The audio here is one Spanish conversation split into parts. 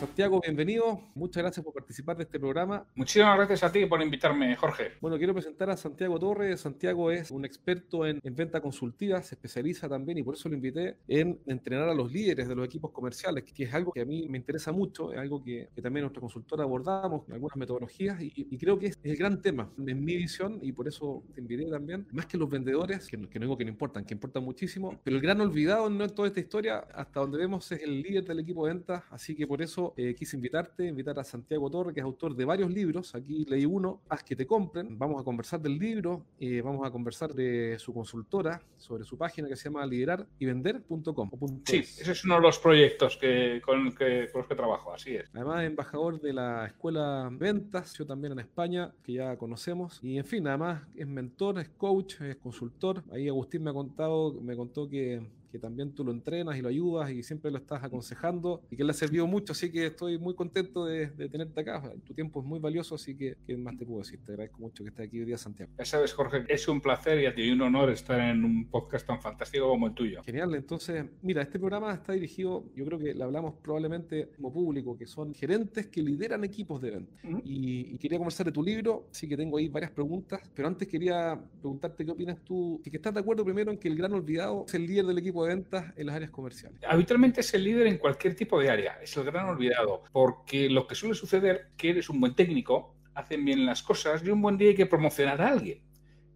Santiago, bienvenido. Muchas gracias por participar de este programa. Muchísimas gracias a ti por invitarme, Jorge. Bueno, quiero presentar a Santiago Torres. Santiago es un experto en, venta consultiva, se especializa también y por eso lo invité en entrenar a los líderes de los equipos comerciales, que es algo que a mí me interesa mucho, es algo que, también nuestra consultora abordamos, algunas metodologías y, creo que es el gran tema en mi visión y por eso te invité también. Más que los vendedores, que, que no digo que no importan, que importan muchísimo, pero el gran olvidado en toda esta historia, hasta donde vemos, es el líder del equipo de ventas, así que por eso eh, quise invitarte, invitar a Santiago Torre, que es autor de varios libros. Aquí leí uno, Haz que te compren. Vamos a conversar del libro, eh, vamos a conversar de su consultora, sobre su página que se llama liderarYvender.com. Sí, ese es uno de los proyectos que, con, que, los que trabajo, así es. Además, embajador de la Escuela Ventas, yo también en España, que ya conocemos. Y en fin, además es mentor, es coach, es consultor. Ahí Agustín me ha contado, me contó que que también tú lo entrenas y lo ayudas y siempre lo estás aconsejando y que le ha servido mucho, así que estoy muy contento de, tenerte acá. Tu tiempo es muy valioso, así que ¿qué más te puedo decir? Te agradezco mucho que estés aquí hoy día, Santiago. Ya sabes, Jorge, es un placer y a ti un honor estar en un podcast tan fantástico como el tuyo. Genial, entonces, mira, este programa está dirigido, yo creo que le hablamos probablemente como público, que son gerentes que lideran equipos de venta. y, quería conversar de tu libro, sí que tengo ahí varias preguntas, pero antes quería preguntarte qué opinas tú, que estás de acuerdo primero en que el gran olvidado es el líder del equipo ventas en las áreas comerciales? Habitualmente es el líder en cualquier tipo de área, es el gran olvidado, porque lo que suele suceder es que eres un buen técnico, hacen bien las cosas y un buen día hay que promocionar a alguien.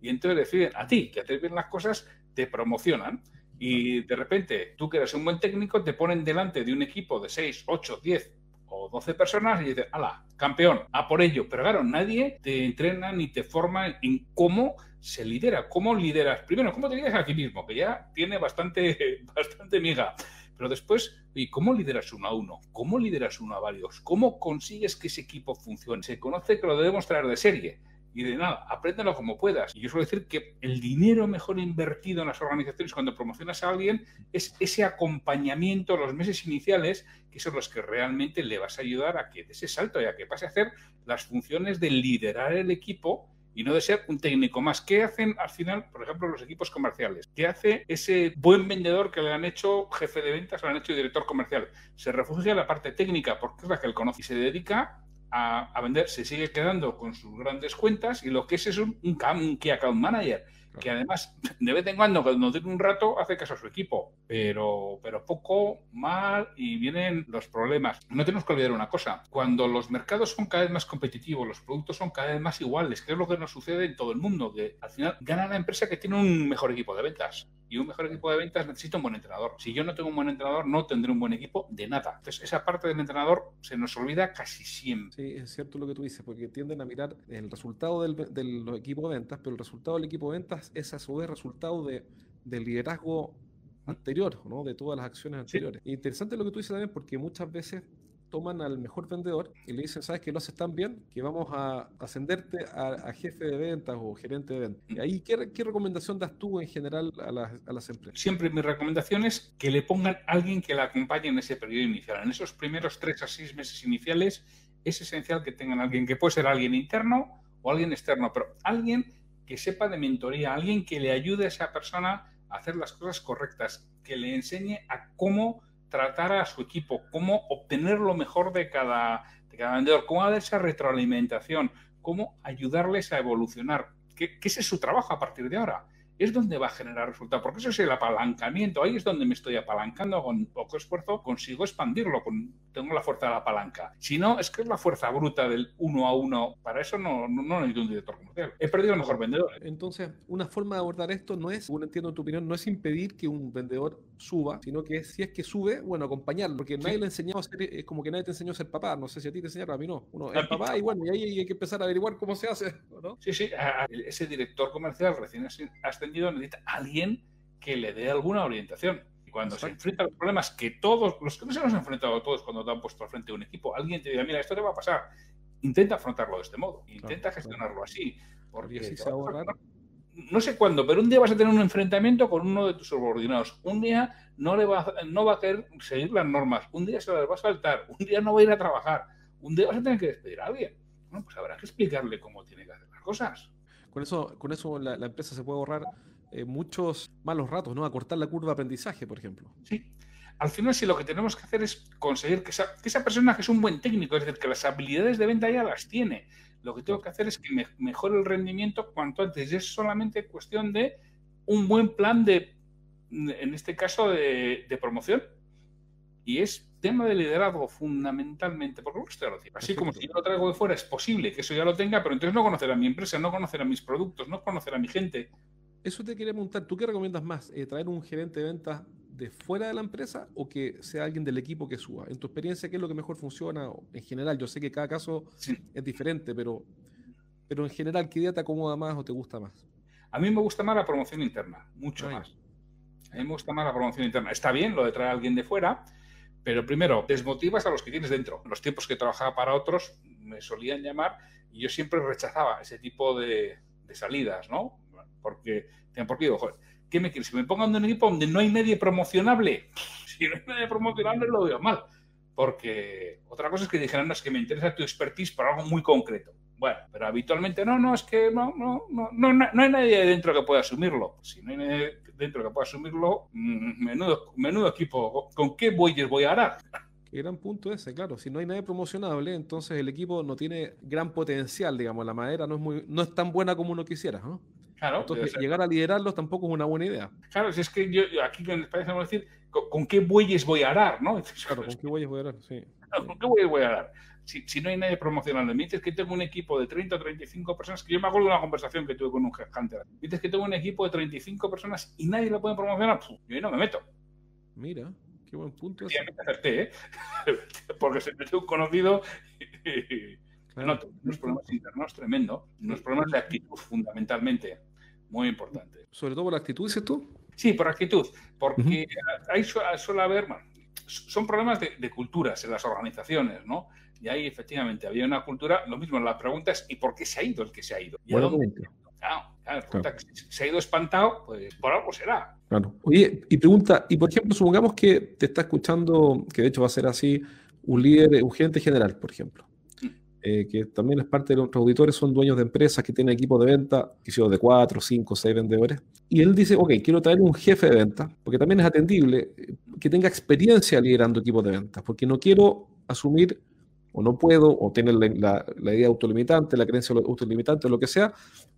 Y entonces deciden a ti que haces bien las cosas, te promocionan. Y de repente, tú que eres un buen técnico, te ponen delante de un equipo de 6, 8, 10 o 12 personas y dices, ¡hala! Campeón, a por ello. Pero claro, nadie te entrena ni te forma en cómo se lidera. ¿Cómo lideras? Primero, ¿cómo te lideras a ti mismo? Que ya tiene bastante, bastante miga. Pero después, ¿y cómo lideras uno a uno? ¿Cómo lideras uno a varios? ¿Cómo consigues que ese equipo funcione? Se conoce que lo debemos traer de serie. Y de nada, apréndelo como puedas. Y yo suelo decir que el dinero mejor invertido en las organizaciones cuando promocionas a alguien es ese acompañamiento, los meses iniciales, que son los que realmente le vas a ayudar a que dé ese salto y a que pase a hacer las funciones de liderar el equipo y no de ser un técnico más. ¿Qué hacen al final, por ejemplo, los equipos comerciales? ¿Qué hace ese buen vendedor que le han hecho jefe de ventas le han hecho director comercial? Se refugia en la parte técnica porque es la que él conoce y se dedica a, a vender, se sigue quedando con sus grandes cuentas y lo que es es un, un, un key account manager que además de vez en cuando, cuando tiene un rato, hace caso a su equipo, pero, pero poco, mal y vienen los problemas. No tenemos que olvidar una cosa, cuando los mercados son cada vez más competitivos, los productos son cada vez más iguales, que es lo que nos sucede en todo el mundo, que al final gana la empresa que tiene un mejor equipo de ventas y un mejor equipo de ventas necesita un buen entrenador. Si yo no tengo un buen entrenador, no tendré un buen equipo de nada. Entonces, esa parte del entrenador se nos olvida casi siempre. Sí, es cierto lo que tú dices, porque tienden a mirar el resultado del, del equipo de ventas, pero el resultado del equipo de ventas es a su vez resultado de, del liderazgo anterior, ¿no? de todas las acciones anteriores. Interesante lo que tú dices también, porque muchas veces toman al mejor vendedor y le dicen, ¿sabes que lo haces tan bien? Que vamos a ascenderte a, jefe de ventas o gerente de ventas. Y ahí, ¿qué, ¿qué, recomendación das tú en general a las, a las, empresas? Siempre mi recomendación es que le pongan a alguien que la acompañe en ese periodo inicial. En esos primeros tres a seis meses iniciales es esencial que tengan alguien que puede ser alguien interno o alguien externo, pero alguien que sepa de mentoría, alguien que le ayude a esa persona a hacer las cosas correctas, que le enseñe a cómo tratar a su equipo, cómo obtener lo mejor de cada, de cada vendedor, cómo dar esa retroalimentación, cómo ayudarles a evolucionar, ¿Qué, ¿Qué, es su trabajo a partir de ahora es donde va a generar resultado, porque eso es el apalancamiento, ahí es donde me estoy apalancando con poco esfuerzo, consigo expandirlo, con, tengo la fuerza de la palanca. Si no, es que es la fuerza bruta del uno a uno, para eso no, no, no necesito un director comercial. He perdido el mejor vendedor. Entonces, una forma de abordar esto no es, según entiendo tu opinión, no es impedir que un vendedor suba, sino que si es que sube, bueno, acompañarlo, porque nadie le enseñó a ser, es como que nadie te enseñó a ser papá, no sé si a ti te enseñaron, a mí no. Uno es papá y bueno, y ahí hay que empezar a averiguar cómo se hace, ¿no? Sí, sí, ese director comercial recién necesita alguien que le dé alguna orientación. Y cuando se enfrenta a los problemas que todos, los que no se nos han enfrentado todos cuando te han puesto al frente de un equipo, alguien te diga, mira, esto te va a pasar. Intenta afrontarlo de este modo, intenta gestionarlo así. Porque no, sé cuándo, pero un día vas a tener un enfrentamiento con uno de tus subordinados. Un día no, le va, no va a querer seguir las normas. Un día se las va a saltar. Un día no va a ir a trabajar. Un día vas a tener que despedir a alguien. Bueno, pues habrá que explicarle cómo tiene que hacer las cosas. Con eso, con eso la, empresa se puede ahorrar eh, muchos malos ratos, ¿no? Acortar la curva de aprendizaje, por ejemplo. Sí. al final si lo que tenemos que hacer es conseguir que esa, que esa persona que es un buen técnico, es decir, que las habilidades de venta ya las tiene, lo que tengo que hacer es que mejore el rendimiento cuanto antes. Es solamente cuestión de un buen plan de, en este caso, de, promoción. Y es tema de liderazgo fundamentalmente, porque no estoy Así como si yo lo traigo de fuera, es posible que eso ya lo tenga, pero entonces no conocerá mi empresa, no conocerá mis productos, no conocerá mi gente. Eso te quería preguntar, ¿tú qué recomiendas más? Eh, ¿Traer un gerente de ventas de fuera de la empresa o que sea alguien del equipo que suba? En tu experiencia, ¿qué es lo que mejor funciona? En general, yo sé que cada caso es diferente, pero, pero en general, ¿qué idea te acomoda más o te gusta más? A mí me gusta más la promoción interna, mucho más. A mí me gusta más la promoción interna. Está bien lo de traer a alguien de fuera, pero primero, desmotivas a los que tienes dentro. En los tiempos que trabajaba para otros, me solían llamar y yo siempre rechazaba ese tipo de, salidas, ¿no? Porque, ¿por qué digo, joder, ¿qué me quieres? Si me pongan en un equipo donde no hay nadie promocionable, si no hay nadie promocionable lo veo mal. Porque otra cosa es que dijeran, no, es que me interesa tu expertise para algo muy concreto. Bueno, pero habitualmente no, no, es que no, no, no, no, no hay nadie dentro que pueda asumirlo. Si no hay nadie dentro que pueda asumirlo, mm, menudo, menudo equipo, ¿con qué bueyes voy a arar? Gran punto ese, claro. Si no hay nadie promocionable, entonces el equipo no tiene gran potencial, digamos. La madera no es, muy, no es tan buena como uno quisiera, ¿no? Claro. Entonces, llegar a liderarlos tampoco es una buena idea. Claro, si es que yo, aquí en España vamos a decir, ¿con, qué bueyes voy a arar, no? claro, ¿con qué bueyes voy a arar? Sí. ¿Con qué bueyes voy a arar? si, no hay nadie promocionando, me dices que tengo un equipo de 30 o 35 personas, que yo me acuerdo de una conversación que tuve con un headhunter, me dices que tengo un equipo de 35 personas y nadie lo puede promocionar, yo no me meto. Mira, qué buen punto. acerté, ¿eh? porque se metió un conocido y, no, unos problemas internos tremendo, unos problemas de actitud fundamentalmente, muy importante. ¿Sobre todo por la actitud, dices tú? Sí, por actitud, porque ahí suele haber, son problemas de, de, culturas en las organizaciones, ¿no? Y ahí efectivamente había una cultura, lo mismo, la pregunta es ¿y por qué se ha ido el que se ha ido? ¿Y Claro, claro, se ha ido espantado, pues por algo será. Claro. Oye, y pregunta, y por ejemplo, supongamos que te está escuchando, que de hecho va a ser así, un líder, un gerente general, por ejemplo. Eh, que también es parte de los auditores, son dueños de empresas que tienen equipos de venta, que son de cuatro, cinco, seis vendedores, y él dice, ok, quiero traer un jefe de venta, porque también es atendible, eh, que tenga experiencia liderando equipos de ventas, porque no quiero asumir o no puedo, o tener la, idea autolimitante, la creencia autolimitante, lo que sea,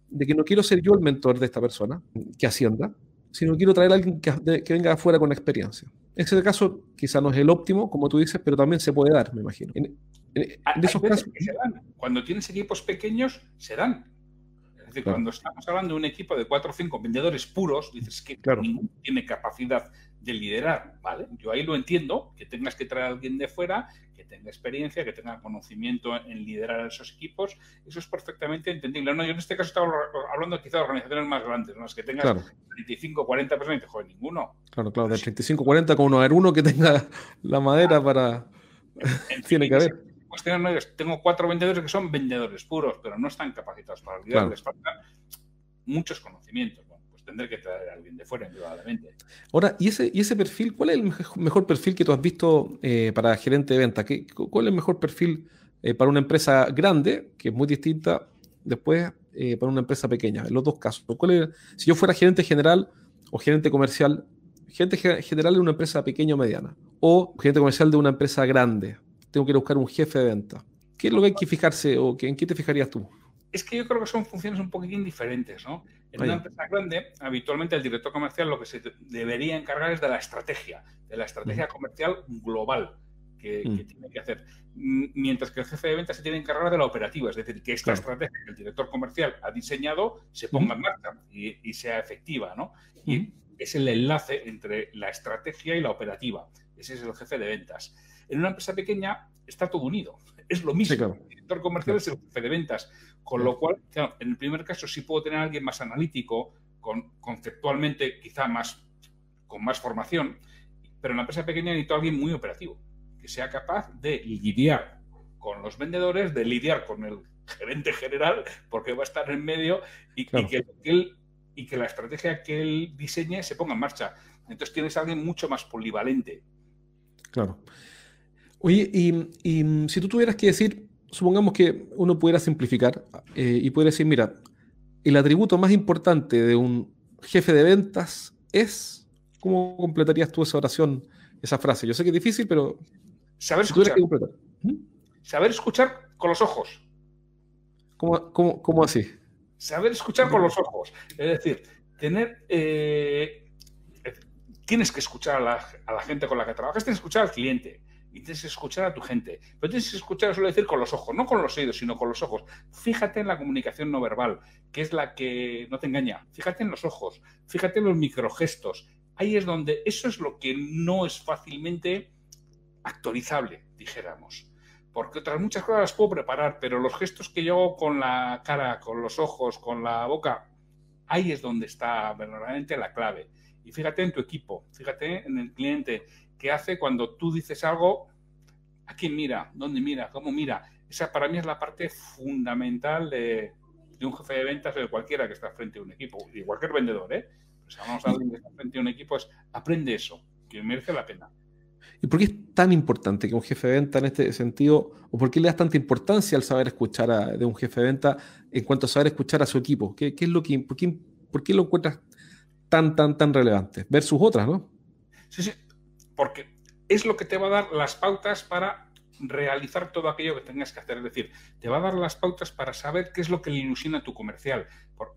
de que no quiero ser yo el mentor de esta persona que ascienda, sino quiero traer a alguien que, venga afuera con experiencia. En ese caso, quizá no es el óptimo, como tú dices, pero también se puede dar, me imagino. Esos casos, se dan. Cuando tienes equipos pequeños, se dan. Es decir, cuando estamos hablando de un equipo de cuatro o cinco vendedores puros, dices que ninguno tiene capacidad de liderar, ¿vale? Yo ahí lo entiendo, que tengas que traer a alguien de fuera, que tenga experiencia, que tenga conocimiento en liderar esos equipos, eso es perfectamente entendible. No, yo en este caso estaba hablando quizá de organizaciones más grandes, ¿no? las que tengas 35, 40 personas y te joder, ninguno. Claro, claro, de 35, 40 con uno, a ver uno que tenga la madera para... Tiene que haber. Tengo cuatro vendedores que son vendedores puros, pero no están capacitados para liderar, les faltan muchos conocimientos tendré que traer a alguien de fuera, indudablemente. Ahora, ¿y ese, ¿y ese perfil? ¿Cuál es el mejor perfil que tú has visto eh, para gerente de venta? ¿Qué, ¿Cuál es el mejor perfil eh, para una empresa grande, que es muy distinta, después eh, para una empresa pequeña? En los dos casos. ¿Cuál si yo fuera gerente general o gerente comercial, gerente general de una empresa pequeña o mediana, o gerente comercial de una empresa grande, tengo que ir a buscar un jefe de venta. ¿Qué es lo que hay que fijarse o en qué te fijarías tú? Es que yo creo que son funciones un poquitín diferentes, ¿no? En una empresa grande, habitualmente el director comercial lo que se debería encargar es de la estrategia, de la estrategia comercial global que, mm. tiene que hacer. Mientras que el jefe de ventas se tiene que encargar de la operativa, es decir, que esta estrategia que el director comercial ha diseñado se ponga en marcha y, sea efectiva, ¿no? Y es el enlace entre la estrategia y la operativa. Ese es el jefe de ventas. En una empresa pequeña está todo unido. Es lo mismo. El director comercial es el jefe de ventas. Con lo cual, en el primer caso sí puedo tener a alguien más analítico, con, conceptualmente quizá más, con más formación, pero en la empresa pequeña necesito a alguien muy operativo, que sea capaz de lidiar con los vendedores, de lidiar con el gerente general, porque va a estar en medio y, que, él, y que la estrategia que él diseñe se ponga en marcha. Entonces tienes a alguien mucho más polivalente. Claro. Oye, y, y si tú tuvieras que decir supongamos que uno pudiera simplificar eh, y pudiera decir, mira, el atributo más importante de un jefe de ventas es, ¿cómo completarías tú esa oración esa frase. Yo sé que es difícil, pero... Saber escuchar. ¿Mm? Saber escuchar con los ojos. ¿Cómo, cómo, así? Saber escuchar con los ojos. Es decir, tener... Eh, tienes que escuchar a la, a la gente con la que trabajas, tienes que escuchar al cliente y tienes que escuchar a tu gente. Pero tienes que escuchar, suelo decir, con los ojos, no con los oídos, sino con los ojos. Fíjate en la comunicación no verbal, que es la que no te engaña. Fíjate en los ojos, fíjate en los microgestos. Ahí es donde eso es lo que no es fácilmente actualizable, dijéramos. Porque otras muchas cosas las puedo preparar, pero los gestos que yo hago con la cara, con los ojos, con la boca, ahí es donde está verdaderamente la clave. Y fíjate en tu equipo, fíjate en el cliente, que hace cuando tú dices algo, ¿a quién mira? ¿Dónde mira? ¿Cómo mira? Esa para mí es la parte fundamental de, un jefe de ventas de cualquiera que está frente a un equipo, y cualquier vendedor, ¿eh? Pues vamos a alguien que está frente a un equipo, es aprende eso, que merece la pena. ¿Y por qué es tan importante que un jefe de venta en este sentido, o por qué le das tanta importancia al saber escuchar a, de un jefe de venta en cuanto a saber escuchar a su equipo? ¿Qué, es lo que, por qué, por qué lo encuentras tan, tan, tan relevante? Versus otras, ¿no? Sí, sí porque es lo que te va a dar las pautas para realizar todo aquello que tengas que hacer. Es decir, te va a dar las pautas para saber qué es lo que le ilusiona a tu comercial,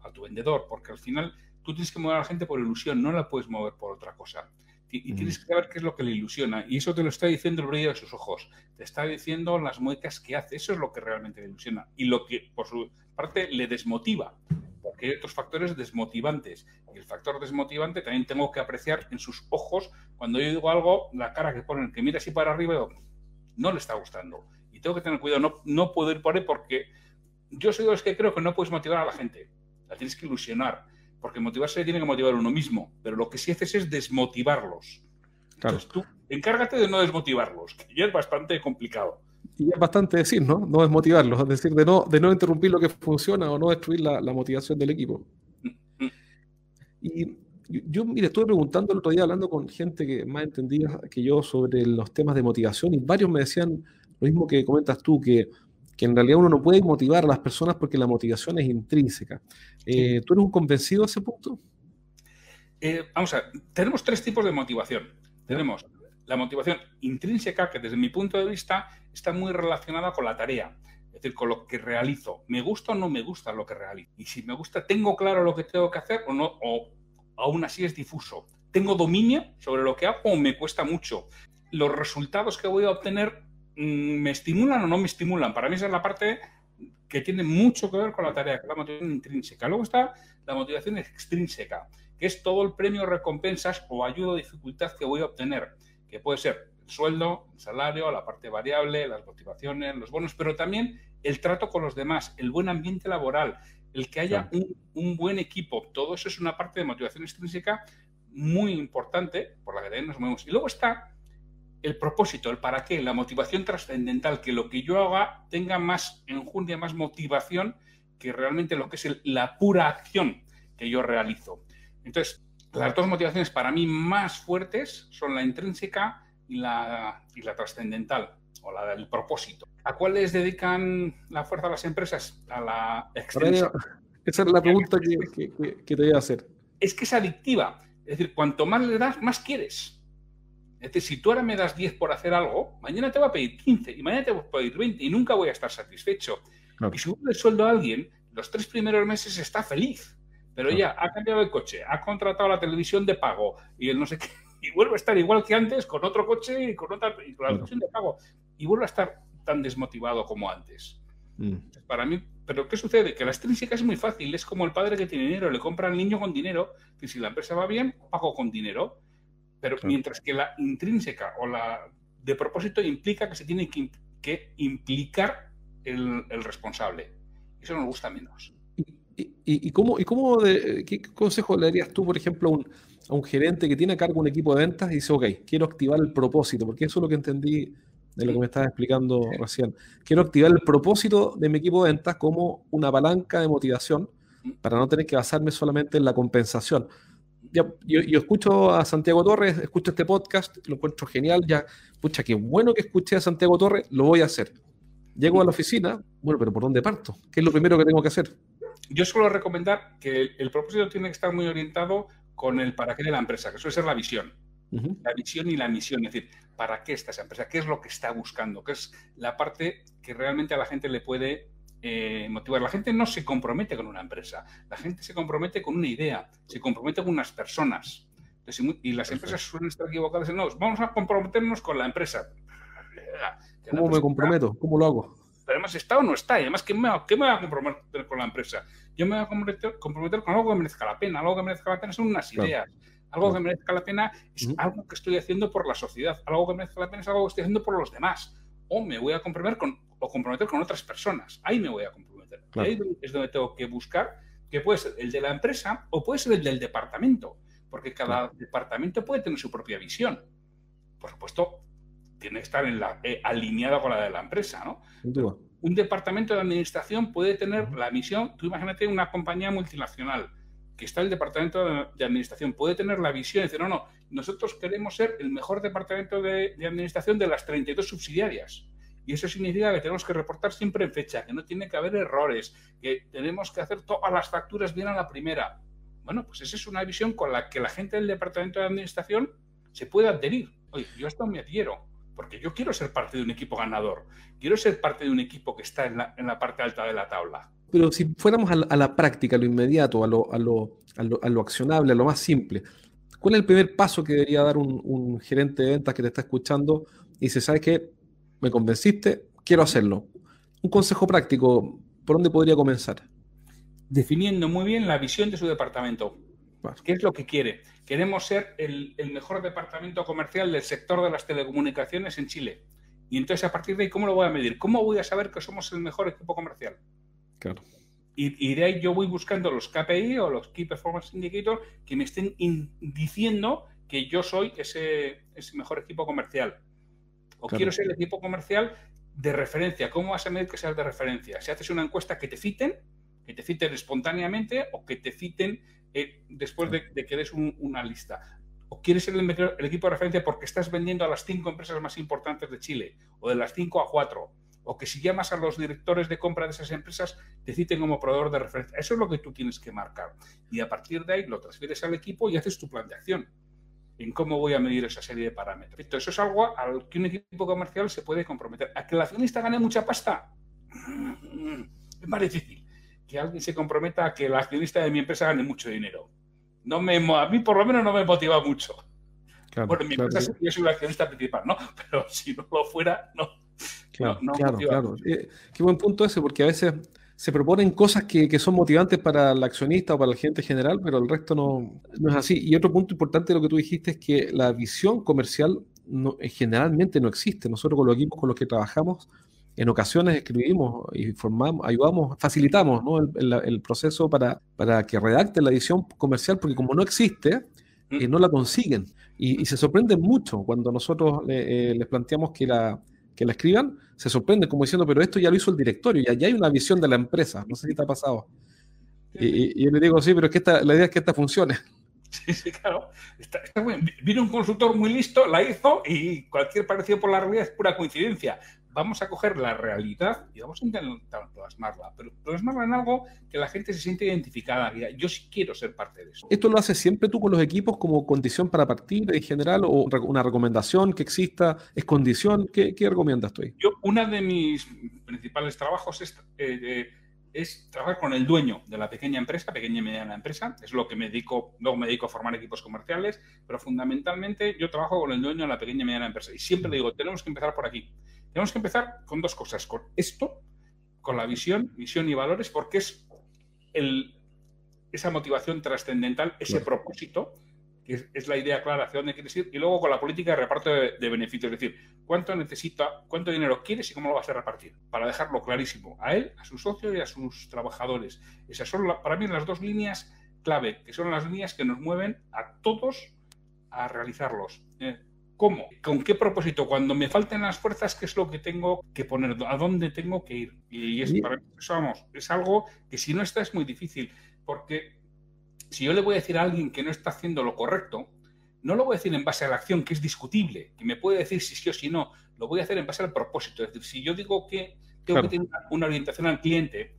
a tu vendedor, porque al final tú tienes que mover a la gente por ilusión, no la puedes mover por otra cosa. Y, tienes que saber qué es lo que le ilusiona. Y eso te lo está diciendo el brillo de sus ojos. Te está diciendo las muecas que hace. Eso es lo que realmente le ilusiona. Y lo que, por su parte, le desmotiva porque hay otros factores desmotivantes. Y el factor desmotivante también tengo que apreciar en sus ojos cuando yo digo algo, la cara que ponen, que mira así para arriba, no le está gustando. Y tengo que tener cuidado, no, no puedo ir por ahí porque yo soy de los que creo que no puedes motivar a la gente, la tienes que ilusionar, porque motivarse tiene que motivar uno mismo, pero lo que sí haces es desmotivarlos. Entonces tú encárgate de no desmotivarlos, que ya es bastante complicado y es bastante decir, ¿no? No es motivarlos, es decir, de no, de no interrumpir lo que funciona o no destruir la, motivación del equipo. Y yo, mire, estuve preguntando el otro día, hablando con gente que más entendía que yo sobre los temas de motivación, y varios me decían lo mismo que comentas tú, que, que en realidad uno no puede motivar a las personas porque la motivación es intrínseca. Eh, ¿Tú eres un convencido de ese punto? Eh, vamos a ver, tenemos tres tipos de motivación. Tenemos la motivación intrínseca, que desde mi punto de vista está muy relacionada con la tarea, es decir, con lo que realizo. ¿Me gusta o no me gusta lo que realizo? Y si me gusta, ¿tengo claro lo que tengo que hacer o no? O aún así es difuso. ¿Tengo dominio sobre lo que hago o me cuesta mucho? ¿Los resultados que voy a obtener me estimulan o no me estimulan? Para mí esa es la parte que tiene mucho que ver con la tarea, que es la motivación intrínseca. Luego está la motivación extrínseca, que es todo el premio, recompensas o ayuda o dificultad que voy a obtener que puede ser el sueldo, el salario, la parte variable, las motivaciones, los bonos, pero también el trato con los demás, el buen ambiente laboral, el que haya un, buen equipo. Todo eso es una parte de motivación extrínseca muy importante por la que también nos movemos. Y luego está el propósito, el para qué, la motivación trascendental, que lo que yo haga tenga más enjundia, más motivación que realmente lo que es la pura acción que yo realizo. Entonces, las dos motivaciones para mí más fuertes son la intrínseca y la, y la trascendental, o la del propósito. ¿A cuáles dedican la fuerza las empresas? A la extrínseca. Esa es la pregunta que, que, te voy a hacer. Es que es adictiva. Es decir, cuanto más le das, más quieres. Es decir, si tú ahora me das 10 por hacer algo, mañana te voy a pedir 15 y mañana te voy a pedir 20 y nunca voy a estar satisfecho. Y si sube el sueldo a alguien, los tres primeros meses está feliz pero ya ha cambiado el coche, ha contratado la televisión de pago y el no sé qué, y vuelve a estar igual que antes con otro coche y con otra y con la televisión de pago y vuelve a estar tan desmotivado como antes. Mm. Para mí, pero ¿qué sucede? Que la extrínseca es muy fácil, es como el padre que tiene dinero, le compra al niño con dinero, y si la empresa va bien, pago con dinero. Pero mientras que la intrínseca o la de propósito implica que se tiene que, implicar el, el responsable. Eso nos gusta menos. ¿Y, cómo, y cómo de, qué consejo le darías tú, por ejemplo, a un, a un, gerente que tiene a cargo un equipo de ventas y dice, ok, quiero activar el propósito, porque eso es lo que entendí de lo que me estabas explicando recién. Quiero activar el propósito de mi equipo de ventas como una palanca de motivación para no tener que basarme solamente en la compensación. Yo, yo, escucho a Santiago Torres, escucho este podcast, lo encuentro genial, ya, pucha, qué bueno que escuché a Santiago Torres, lo voy a hacer. Llego a la oficina, bueno, pero ¿por dónde parto? ¿Qué es lo primero que tengo que hacer? yo suelo recomendar que el, propósito tiene que estar muy orientado con el para qué de la empresa, que suele ser la visión. La visión y la misión, es decir, ¿para qué está esa empresa? ¿Qué es lo que está buscando? ¿Qué es la parte que realmente a la gente le puede eh, motivar? La gente no se compromete con una empresa, la gente se compromete con una idea, se compromete con unas personas. y las empresas suelen estar equivocadas en, no, vamos a comprometernos con la empresa. ¿Cómo me comprometo? ¿Cómo lo hago? Pero además está o no está. Y además, ¿qué me, ¿qué me voy a comprometer con la empresa? Yo me voy a comprometer, con algo que merezca la pena. Algo que merezca la pena son unas ideas. Algo que merezca la pena es algo que estoy haciendo por la sociedad. Algo que merezca la pena es algo que estoy haciendo por los demás. O me voy a comprometer con, o comprometer con otras personas. Ahí me voy a comprometer. Ahí es donde tengo que buscar, que puede ser el de la empresa o puede ser el del departamento. Porque cada departamento puede tener su propia visión. Por supuesto, tiene que estar en la, eh, alineado con la de la empresa, ¿no? Un departamento de administración puede tener la misión, tú imagínate una compañía multinacional, que está el departamento de administración, puede tener la visión de decir, no, no, nosotros queremos ser el mejor departamento de, administración de las 32 subsidiarias. Y eso significa que tenemos que reportar siempre en fecha, que no tiene que haber errores, que tenemos que hacer todas las facturas bien a la primera. Bueno, pues esa es una visión con la que la gente del departamento de administración se puede adherir. Oye, yo esto me adhiero porque yo quiero ser parte de un equipo ganador, quiero ser parte de un equipo que está en la, parte alta de la tabla. Pero si fuéramos a la, práctica, a lo inmediato, a lo, a, lo, a lo, accionable, a lo más simple, ¿cuál es el primer paso que debería dar un, gerente de ventas que te está escuchando y dice, ¿sabes qué? Me convenciste, quiero hacerlo. Un consejo práctico, ¿por dónde podría comenzar? Definiendo muy bien la visión de su departamento. ¿Qué es lo que quiere? Queremos ser el, mejor departamento comercial del sector de las telecomunicaciones en Chile. Y entonces, a partir de ahí, ¿cómo lo voy a medir? ¿Cómo voy a saber que somos el mejor equipo comercial? Claro. Y, de ahí yo voy buscando los KPI o los Key Performance Indicators que me estén diciendo que yo soy ese, ese mejor equipo comercial. O quiero ser el equipo comercial de referencia. ¿Cómo vas a medir que seas de referencia? Si haces una encuesta que te citen, que te citen espontáneamente o que te citen eh, después de, que des una lista. O quieres ser el, el, equipo de referencia porque estás vendiendo a las cinco empresas más importantes de Chile, o de las cinco a cuatro, o que si llamas a los directores de compra de esas empresas, te citen como proveedor de referencia. Eso es lo que tú tienes que marcar. Y a partir de ahí lo transfieres al equipo y haces tu plan de acción en cómo voy a medir esa serie de parámetros. eso es algo al que un equipo comercial se puede comprometer. ¿A que el accionista gane mucha pasta? Es más difícil que alguien se comprometa a que el accionista de mi empresa gane mucho dinero. No me, a mí por lo menos no me motiva mucho. bueno, mi empresa yo soy el accionista principal, ¿no? Pero si no lo fuera, no. Claro, claro, claro. Eh, qué buen punto ese, porque a veces se proponen cosas que, que, son motivantes para el accionista o para la gente general, pero el resto no, no, es así. Y otro punto importante de lo que tú dijiste es que la visión comercial no, generalmente no existe. Nosotros con los equipos con los que trabajamos en ocasiones escribimos, informamos, ayudamos, facilitamos el, proceso para, para que redacten la edición comercial, porque como no existe, eh, no la consiguen. Y, se sorprenden mucho cuando nosotros eh, les planteamos que la, que la escriban, se sorprenden como diciendo, pero esto ya lo hizo el directorio, ya, ya hay una visión de la empresa, no sé qué te ha pasado. Y, yo le digo, sí, pero es que esta, la idea es que esta funcione. Sí, sí, claro. Está, Vino un consultor muy listo, la hizo y cualquier parecido por la realidad es pura coincidencia vamos a coger la realidad y vamos a intentar plasmarla, pero plasmarla en algo que la gente se siente identificada. Yo sí quiero ser parte de eso. ¿Esto lo haces siempre tú con los equipos como condición para partir en general o una recomendación que exista? ¿Es condición? ¿Qué, recomiendas tú? Yo, uno de mis principales trabajos es... Eh, eh, es trabajar con el dueño de la pequeña empresa, pequeña y mediana empresa. Es lo que me dedico, luego me dedico a formar equipos comerciales, pero fundamentalmente yo trabajo con el dueño de la pequeña y mediana empresa. Y siempre digo, tenemos que empezar por aquí. Tenemos que empezar con dos cosas, con esto, con la visión, visión y valores, porque es el, esa motivación trascendental, ese propósito, que es, la idea clara hacia dónde quieres ir, y luego con la política de reparto de, beneficios, es decir, cuánto necesita, cuánto dinero quieres y cómo lo vas a repartir, para dejarlo clarísimo a él, a su socio y a sus trabajadores. Esas son para mí las dos líneas clave, que son las líneas que nos mueven a todos a realizarlos. Eh, ¿Cómo? ¿Con qué propósito? Cuando me falten las fuerzas, ¿qué es lo que tengo que poner? ¿A dónde tengo que ir? Y es, para eso, vamos, es algo que si no está es muy difícil, porque si yo le voy a decir a alguien que no está haciendo lo correcto, no lo voy a decir en base a la acción, que es discutible, que me puede decir si sí o si no, lo voy a hacer en base al propósito. Es decir, si yo digo que tengo que tener una orientación al cliente,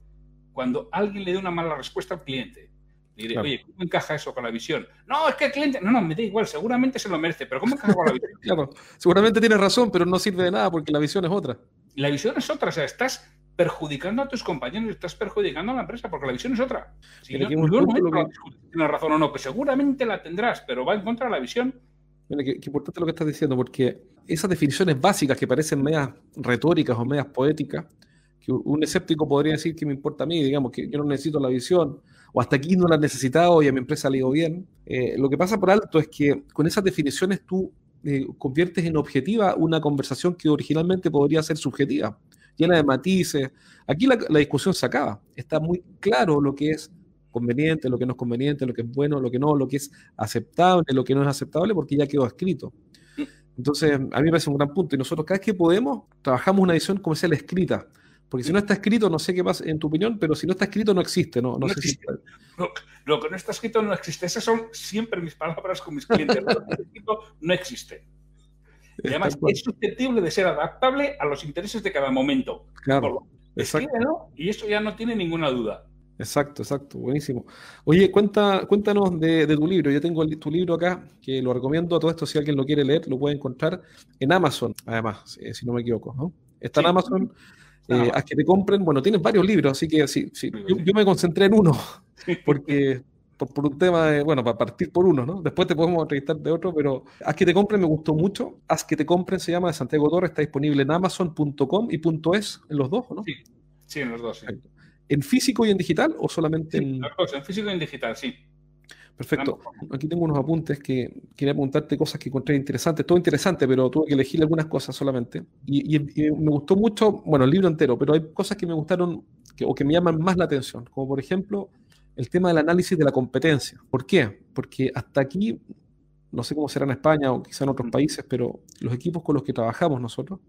cuando alguien le dé una mala respuesta al cliente, Y diré, oye, ¿cómo encaja eso con la visión? No, es que el cliente, no, no, me da igual, seguramente se lo merece, pero ¿cómo encaja con la visión? claro, seguramente tienes razón, pero no sirve de nada porque la visión es otra. La visión es otra, o sea, estás perjudicando a tus compañeros, estás perjudicando a la empresa, porque la visión es otra. Si no, no, razón o no, pues seguramente la tendrás, pero va en contra de la visión. Mira, qué, importante lo que estás diciendo, porque esas definiciones básicas que parecen medias retóricas o medias poéticas, que un escéptico podría decir que me importa a mí, digamos, que yo no necesito la visión, o hasta aquí no la he necesitado y a mi empresa le ha ido bien. Eh, lo que pasa por alto es que con esas definiciones tú eh, conviertes en objetiva una conversación que originalmente podría ser subjetiva llena de matices. Aquí la, discusión se acaba. Está muy claro lo que es conveniente, lo que no es conveniente, lo que es bueno, lo que no, lo que es aceptable, lo que no es aceptable, porque ya quedó escrito. Entonces, a mí me parece un gran punto. Y nosotros cada vez que podemos, trabajamos una edición comercial escrita. Porque si no está escrito, no sé qué pasa en tu opinión, pero si no está escrito, no existe. No, no, existe. lo que no está escrito no existe. Esas son siempre mis palabras con mis clientes. Lo que está escrito no existe. Y además es susceptible de ser adaptable a los intereses de cada momento. Claro. y eso ya no tiene ninguna duda. Exacto, exacto, buenísimo. Oye, cuenta, cuéntanos de, tu libro. Yo tengo tu libro acá, que lo recomiendo a todo esto. Si alguien lo quiere leer, lo puede encontrar en Amazon, además, si, no me equivoco. ¿no? Está en Amazon. Eh, a que te compren, bueno, tienes varios libros, así que sí, sí. Yo, yo, me concentré en uno, porque por, un tema de, bueno, para partir por uno, ¿no? Después te podemos entrevistar de otro, pero Haz que te compren me gustó mucho. Haz que te compren se llama de Santiago Torres, está disponible en amazon.com y .es en los dos, ¿no? Sí, sí en los dos, sí. ¿En físico y en digital o solamente en...? Los dos, en físico y en digital, sí. Perfecto. Aquí tengo unos apuntes que quería apuntarte cosas que encontré interesantes. Todo interesante, pero tuve que elegir algunas cosas solamente. Y, me gustó mucho, bueno, el libro entero, pero hay cosas que me gustaron o que me llaman más la atención. Como por ejemplo, el tema del análisis de la competencia. ¿Por qué? Porque hasta aquí, no sé cómo será en España o quizá en otros países, pero los equipos con los que trabajamos nosotros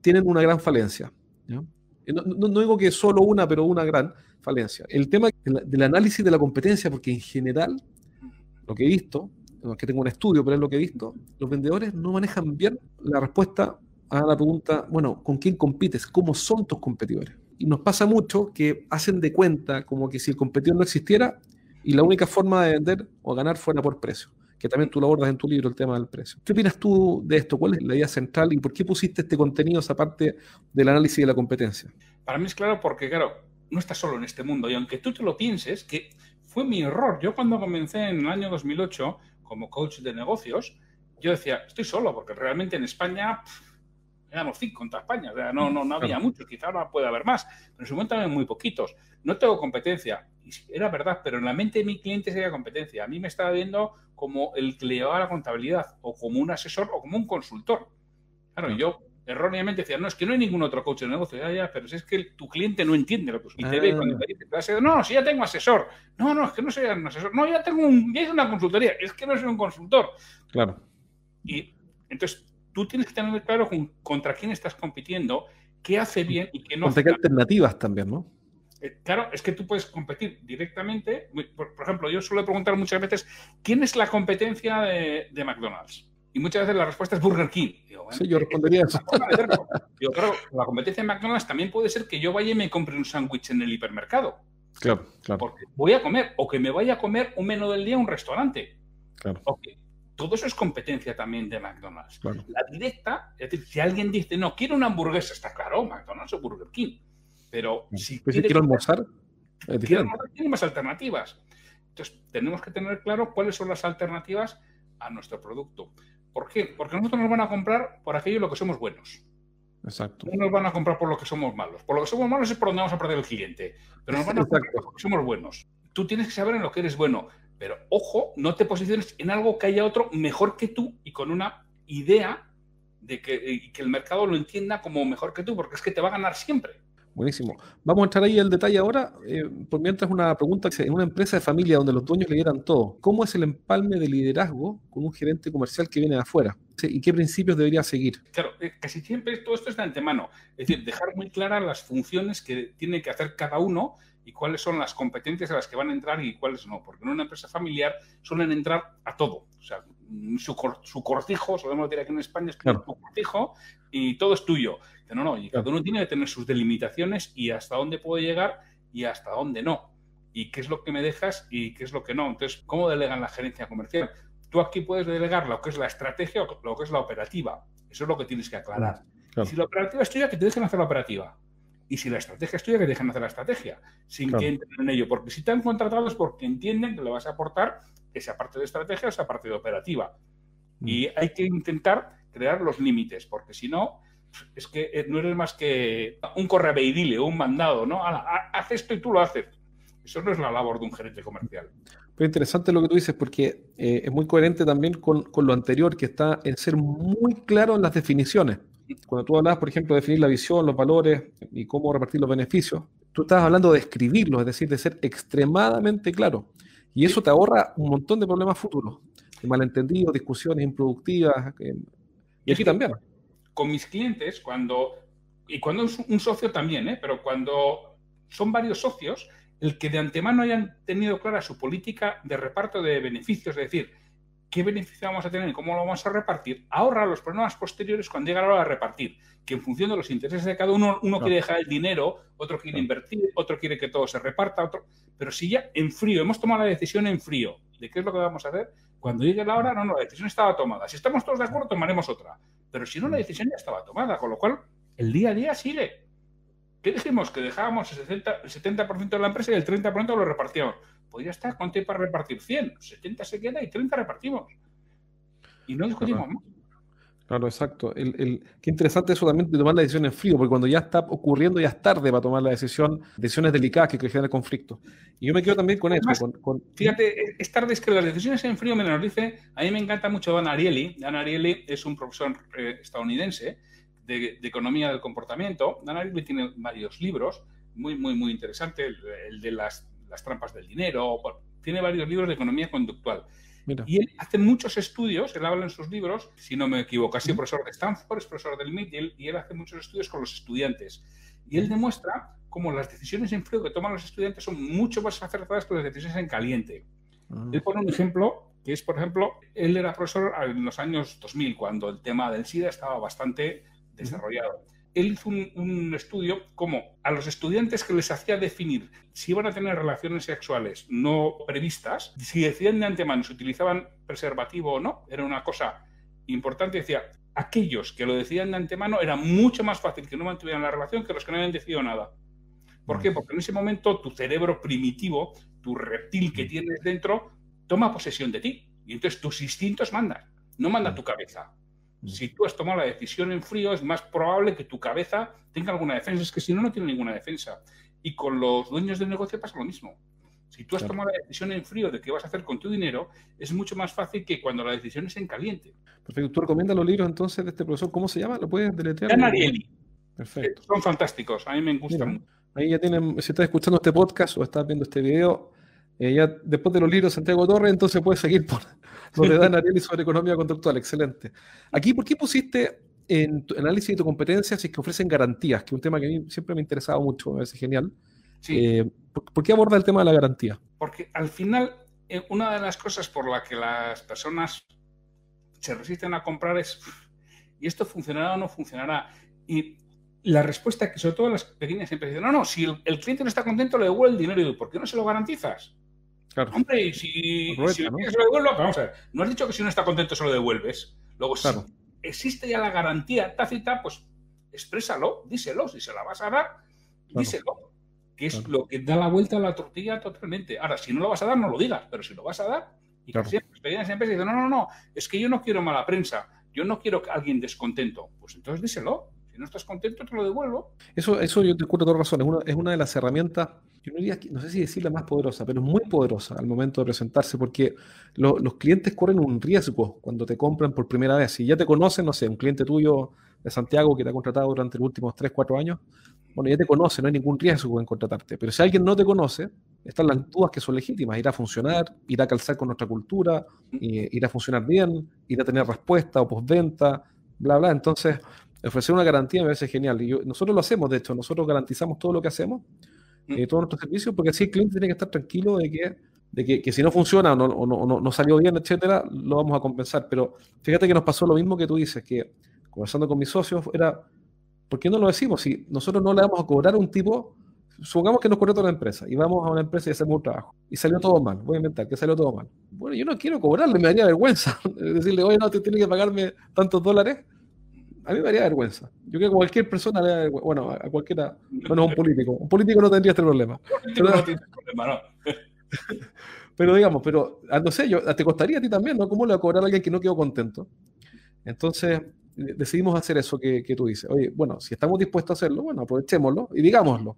tienen una gran falencia. No, digo que solo una, pero una gran falencia. El tema del análisis de la competencia, porque en general, lo que he visto, que tengo un estudio, pero es lo que he visto, los vendedores no manejan bien la respuesta a la pregunta, bueno, ¿con quién compites? ¿Cómo son tus competidores? Y nos pasa mucho que hacen de cuenta como que si el competidor no existiera y la única forma de vender o ganar fuera por precio, que también tú lo abordas en tu libro, el tema del precio. ¿Qué opinas tú de esto? ¿Cuál es la idea central y por qué pusiste este contenido, esa parte del análisis de la competencia? Para mí es claro porque, claro, no estás solo en este mundo y aunque tú te lo pienses, que fue mi error. Yo cuando comencé en el año 2008 como coach de negocios, yo decía, estoy solo porque realmente en España éramos cinco contra España, o sea, no, no, no había muchos, quizá ahora puede haber más, pero en su momento había muy poquitos. No tengo competencia, y era verdad, pero en la mente de mi cliente sería competencia. A mí me estaba viendo como el que le llevaba la contabilidad, o como un asesor, o como un consultor. Claro, yo erróneamente decía, no, es que no hay ningún otro coach de negocio, ya, ya, pero es que tu cliente no entiende lo que. Y te ve cuando te dice, no, si ya tengo asesor. No, no, es que no soy un asesor. No, ya tengo un, ya es una consultoría. Es que no soy un consultor. Claro. Y entonces tú tienes que tener claro contra quién estás compitiendo, qué hace bien y qué no. Qué alternativas también, ¿no? Eh, claro, es que tú puedes competir directamente. Por, ejemplo, yo suelo preguntar muchas veces, ¿quién es la competencia de, McDonald's? Y muchas veces la respuesta es Burger King. sí, yo respondería eso. Digo, claro, la competencia de McDonald's también puede ser que yo vaya y me compre un sándwich en el hipermercado. Claro, claro. Porque voy a comer, o que me vaya a comer un menú del día en un restaurante. Claro todo eso es competencia también de McDonald's. La directa, es decir, si alguien dice, no, quiero una hamburguesa, está claro, McDonald's o Burger King. Pero si pues quiero almorzar, tiene más alternativas. Entonces, tenemos que tener claro cuáles son las alternativas a nuestro producto. ¿Por qué? Porque nosotros nos van a comprar por aquello en lo que somos buenos. Exacto. No nos van a comprar por lo que somos malos. Por lo que somos malos es por donde vamos a perder el cliente. Pero nos van a comprar por lo que somos buenos. Tú tienes que saber en lo que eres bueno. Pero ojo, no te posiciones en algo que haya otro mejor que tú y con una idea de que, que el mercado lo entienda como mejor que tú, porque es que te va a ganar siempre. Buenísimo. Vamos a entrar ahí al detalle ahora. Eh, por mientras, una pregunta: en una empresa de familia donde los dueños le dieran todo, ¿cómo es el empalme de liderazgo con un gerente comercial que viene de afuera? ¿Y qué principios debería seguir? Claro, eh, casi siempre todo esto es de antemano. Es decir, dejar muy claras las funciones que tiene que hacer cada uno y cuáles son las competencias a las que van a entrar y cuáles no. Porque en una empresa familiar suelen entrar a todo. O sea, su, cortijo, solemos decir aquí en España, es tu cortijo y todo es tuyo. No, no, y cada uno tiene que tener sus delimitaciones y hasta dónde puede llegar y hasta dónde no. y qué es lo que me dejas y qué es lo que no. Entonces, ¿cómo delegan la gerencia comercial? Tú aquí puedes delegar lo que es la estrategia o lo que es la operativa. Eso es lo que tienes que aclarar. Si la operativa es tuya, que te dejen hacer la operativa. Y si la estrategia es tuya, que te dejen hacer la estrategia, sin que entren en ello. Porque si te han contratado es porque entienden que le vas a aportar esa parte de estrategia o esa parte de operativa. Mm. Y hay que intentar crear los límites, porque si no, es que eh, no eres más que un correveidile o un mandado, ¿no? Haz esto y tú lo haces. Eso no es la labor de un gerente comercial. Pero interesante lo que tú dices, porque eh, es muy coherente también con, con, lo anterior, que está en ser muy claro en las definiciones. Cuando tú hablabas, por ejemplo, de definir la visión, los valores y cómo repartir los beneficios, tú estás hablando de escribirlos, es decir, de ser extremadamente claro. Y eso te ahorra un montón de problemas futuros, de malentendidos, discusiones improductivas. y aquí también. Con mis clientes, cuando, y cuando es un socio también, ¿eh? pero cuando son varios socios, el que de antemano hayan tenido clara su política de reparto de beneficios, es decir, qué beneficio vamos a tener y cómo lo vamos a repartir, ahorra los problemas posteriores cuando llega la hora de repartir, que en función de los intereses de cada uno, uno quiere dejar el dinero, otro quiere invertir, otro quiere que todo se reparta, otro... Pero si ya en frío, hemos tomado la decisión en frío de qué es lo que vamos a hacer, cuando llegue la hora, no, no, la decisión estaba tomada. Si estamos todos de acuerdo, tomaremos otra. Pero si no, la decisión ya estaba tomada, con lo cual el día a día sigue. ¿Qué dijimos? Que dejábamos el 70%, de la empresa y el 30% lo repartíamos. Pues ya está, ¿cuánto hay para repartir? 100, 70 se queda y 30 repartimos. Y no discutimos más. Claro, exacto. El, qué interesante eso también de tomar la decisión en frío, porque cuando ya está ocurriendo ya es tarde para tomar la decisión, decisiones delicadas que generan conflicto. Y yo me quedo también con eso. Fíjate, es tarde es que las decisiones en frío me lo dice, a mí me encanta mucho Dan Ariely. Dan Ariely es un profesor eh, estadounidense de, economía del comportamiento. Dan Ariely tiene varios libros, muy, muy, muy interesante, el, de las, las, trampas del dinero, tiene varios libros de economía conductual. Y él hace muchos estudios, él habla en sus libros, si no me equivoco, ha sido profesor de Stanford, es profesor del MIT, y él, hace muchos estudios con los estudiantes. Y él demuestra cómo las decisiones en frío que toman los estudiantes son mucho más acertadas que las decisiones en caliente. Ah. Él pone un ejemplo, que es, por ejemplo, él era profesor en los años 2000, cuando el tema del SIDA estaba bastante desarrollado él hizo un, estudio como a los estudiantes que les hacía definir si iban a tener relaciones sexuales no previstas, si decían de antemano si utilizaban preservativo o no, era una cosa importante. Decía, aquellos que lo decían de antemano era mucho más fácil que no mantuvieran la relación que los que no habían decidido nada. ¿Por qué? Porque en ese momento tu cerebro primitivo, tu reptil que tienes dentro, toma posesión de ti. Y entonces tus instintos mandan, no manda tu cabeza. Si tú has tomado la decisión en frío, es más probable que tu cabeza tenga alguna defensa. Es que si no, no tiene ninguna defensa. Y con los dueños del negocio pasa lo mismo. Si tú has tomado la decisión en frío de qué vas a hacer con tu dinero, es mucho más fácil que cuando la decisión es en caliente. Perfecto. ¿Tú recomiendas los libros entonces de este profesor? ¿Cómo se llama? ¿Lo puedes deletrear? Dan Ariely. Perfecto. Son fantásticos. A mí me gustan. ahí ya tienen, si estás escuchando este podcast o estás viendo este video, eh, ya después de los libros de Santiago Torres, entonces puedes seguir por, donde dan análisis sobre economía conductual. Excelente. Aquí, ¿por qué pusiste en tu análisis de tu competencia si es que ofrecen garantías? Que es un tema que a mí siempre me ha interesado mucho, me parece genial. Eh, ¿por, qué aborda el tema de la garantía? Porque al final, eh, una de las cosas por la que las personas se resisten a comprar es, ¿y esto funcionará o no funcionará? Y la respuesta que sobre todo las pequeñas empresas dicen, no, no, si el, cliente no está contento, le devuelve el dinero. ¿Y por qué no se lo garantizas? Hombre, si, ¿no? se lo devuelvo, vamos a ver, no has dicho que si uno está contento se lo devuelves. Luego, si existe ya la garantía tácita, pues exprésalo, díselo. Si se la vas a dar, díselo. Que es lo que da la vuelta a la tortilla totalmente. Ahora, si no lo vas a dar, no lo digas, pero si lo vas a dar, y que siempre, pequeñas empresas dicen, no, no, no, es que yo no quiero mala prensa, yo no quiero que alguien descontento. Pues entonces díselo. Si no estás contento, te lo devuelvo. Eso, eso yo te acuerdo toda razón. Es una, es una de las herramientas yo no, diría, no sé si decirla más poderosa, pero es muy poderosa al momento de presentarse porque los clientes corren un riesgo cuando te compran por primera vez. Si ya te conocen, no sé, un cliente tuyo de Santiago que te ha contratado durante los últimos 3, 4 años, bueno, ya te conoce, no hay ningún riesgo en contratarte. Pero si alguien no te conoce, están las dudas que son legítimas. ¿Irá a funcionar? ¿Irá a calzar con nuestra cultura? ¿Irá a funcionar bien? ¿Irá a tener respuesta o postventa? Bla, bla. Entonces, ofrecer una garantía me parece genial. Y nosotros lo hacemos, de hecho, nosotros garantizamos todo lo que hacemos eh, todos nuestros servicios, porque así el cliente tiene que estar tranquilo de que, de que, si no funciona o, no, no, salió bien, etcétera, lo vamos a compensar. Pero fíjate que nos pasó lo mismo que tú dices, que conversando con mis socios era, ¿por qué no lo decimos? Si nosotros no le vamos a cobrar a un tipo Supongamos que nos contrata una empresa y vamos a una empresa y hacemos un trabajo y salió todo mal. Voy a inventar que salió todo mal. Bueno, yo no quiero cobrarle, me daría vergüenza decirle, oye, no, te tiene que pagarme tantos dólares. A mí me daría vergüenza. Yo creo que cualquier persona le da Bueno, a cualquiera, bueno, un político. Un político no tendría este problema. Pero, no tiene problema, no. pero digamos, pero ah, no sé, yo, te costaría a ti también, ¿no? ¿Cómo le va a cobrar a alguien que no quedó contento? Entonces, decidimos hacer eso que, que, tú dices. Oye, bueno, si estamos dispuestos a hacerlo, bueno, aprovechémoslo y digámoslo.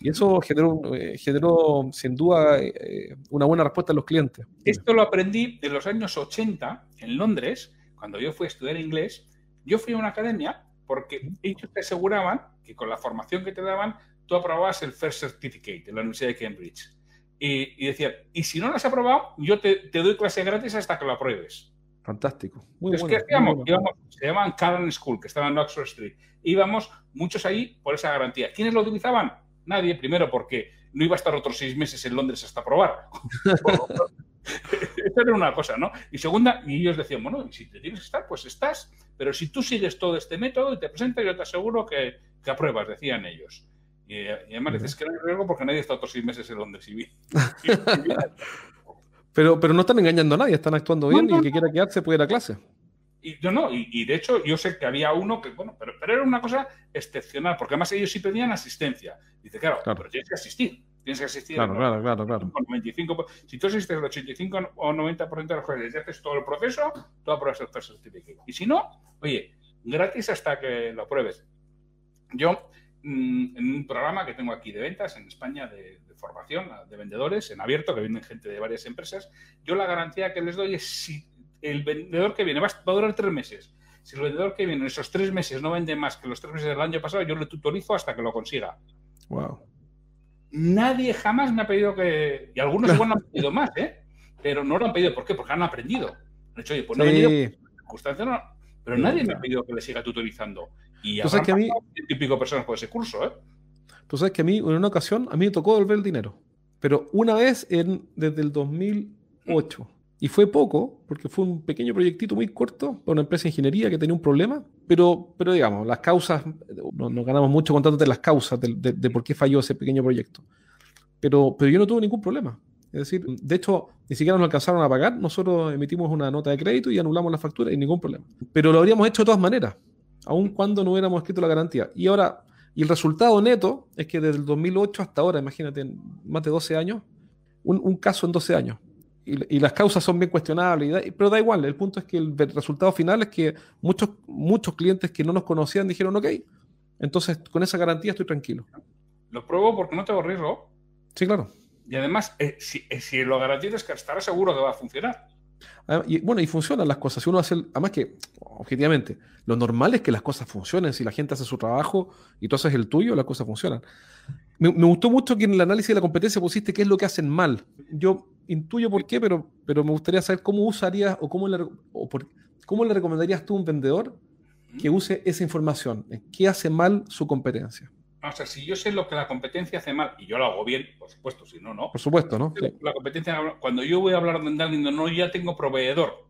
Y eso generó, eh, generó sin duda eh, una buena respuesta a los clientes. Esto lo aprendí en los años 80 en Londres, cuando yo fui a estudiar inglés. Yo fui a una academia porque ellos te aseguraban que con la formación que te daban, tú aprobabas el First Certificate en la Universidad de Cambridge. Y, y decían, y si no lo has aprobado, yo te, te doy clase gratis hasta que lo apruebes. Fantástico. Muy bueno, que hacíamos, íbamos, se llamaban Callan School, que estaba en Oxford Street. Íbamos muchos ahí por esa garantía. ¿Quiénes lo utilizaban? Nadie, primero porque no iba a estar otros seis meses en Londres hasta probar. Esa era una cosa, ¿no? Y segunda, y ellos decían, bueno, si te tienes que estar, pues estás. Pero si tú sigues todo este método y te presentas, yo te aseguro que, que apruebas, decían ellos. Y, además dices que no hay riesgo porque nadie está otros seis meses en Londres y, pero, pero no están engañando a nadie, están actuando bien y el que quiera quedarse puede ir a clase. Y yo no, y, de hecho yo sé que había uno que, bueno, pero, pero, era una cosa excepcional, porque además ellos sí pedían asistencia. Dice, claro, pero tienes que asistir. Tienes que asistir. Claro, claro, claro, claro. 95, si tú asistes el 85 o 90% de los jueces y haces todo el proceso, tú apruebas el first certificate. Y si no, oye, gratis hasta que lo apruebes. Yo, mm, en un programa que tengo aquí de ventas en España de, de formación de vendedores en abierto, que vienen gente de varias empresas, yo la garantía que les doy es si el vendedor que viene va, a durar tres meses. Si el vendedor que viene en esos tres meses no vende más que los tres meses del año pasado, yo le tutorizo hasta que lo consiga. Wow. Nadie jamás me ha pedido que. Y algunos igual no han pedido más, ¿eh? Pero no lo han pedido. ¿Por qué? Porque han aprendido. De hecho, oye, pues no he venido no. Pero nadie me ha pedido que le siga tutorizando. Y ahora que a mí... típico personas por ese curso, ¿eh? Tú sabes que a mí, en una ocasión, a mí me tocó devolver el dinero. Pero una vez en, desde el 2008. Y fue poco, porque fue un pequeño proyectito muy corto para una empresa de ingeniería que tenía un problema, pero, pero digamos, las causas, nos, ganamos mucho contándote las causas de, de, por qué falló ese pequeño proyecto. Pero, pero yo no tuve ningún problema. Es decir, de hecho, ni siquiera nos alcanzaron a pagar, nosotros emitimos una nota de crédito y anulamos la factura y ningún problema. Pero lo habríamos hecho de todas maneras, aun cuando no hubiéramos escrito la garantía. Y ahora, y el resultado neto es que desde el 2008 hasta ahora, imagínate, más de 12 años, un, un caso en 12 años y, las causas son bien cuestionables, pero da igual, el punto es que el, resultado final es que muchos, muchos clientes que no nos conocían dijeron, ok, entonces con esa garantía estoy tranquilo. Lo pruebo porque no tengo riesgo. Sí, claro. Y además, eh, si, eh, si, lo garantizas, que estará seguro que va a funcionar. Ah, y, bueno, y funcionan las cosas. Si uno hace, además que, objetivamente, lo normal es que las cosas funcionen. Si la gente hace su trabajo y tú haces el tuyo, las cosas funcionan. Me, me gustó mucho que en el análisis de la competencia pusiste qué es lo que hacen mal. Yo intuyo por qué, pero, pero me gustaría saber cómo usarías o cómo le, o por, cómo le recomendarías tú a un vendedor que use esa información. ¿Qué hace mal su competencia? O sea, si yo sé lo que la competencia hace mal y yo lo hago bien, por supuesto, si no, no. Por supuesto, ¿no? La competencia, cuando yo voy a hablar de Darling, no, ya tengo proveedor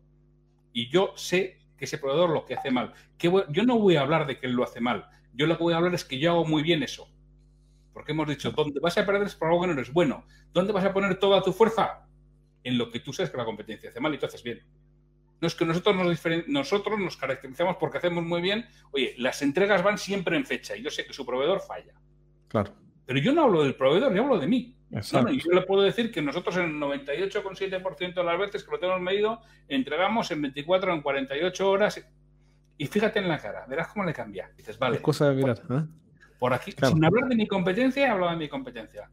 y yo sé que ese proveedor lo que hace mal. Que yo no voy a hablar de que él lo hace mal. Yo lo que voy a hablar es que yo hago muy bien eso. Porque hemos dicho, ¿dónde vas a perder es por algo que no eres bueno. ¿Dónde vas a poner toda tu fuerza? En lo que tú sabes que la competencia hace mal y tú haces bien. No es que nosotros nos, nosotros nos caracterizamos porque hacemos muy bien. Oye, las entregas van siempre en fecha y yo sé que su proveedor falla. Claro. Pero yo no hablo del proveedor, yo hablo de mí. y yo le puedo decir que nosotros en el 98,7% de las veces que lo tenemos medido, entregamos en 24 o en 48 horas. Y fíjate en la cara, verás cómo le cambia. Dices, vale. Es cosa de mirar. ¿eh? Por aquí, sin hablar de mi competencia, hablo de mi competencia.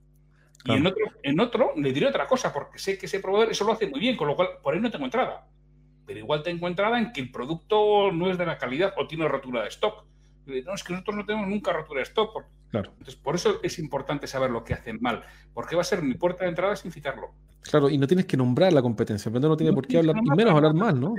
Y en otro, en otro le diré otra cosa, porque sé que ese proveedor eso lo hace muy bien, con lo cual por ahí no tengo entrada. Pero igual tengo entrada en que el producto no es de la calidad o tiene rotura de stock. no, es que nosotros no tenemos nunca rotura de stock. Claro. Entonces, por eso es importante saber lo que hacen mal, porque va a ser mi puerta de entrada sin citarlo. Claro, y no tienes que nombrar la competencia, el no tiene por qué hablar, y menos hablar mal, ¿no?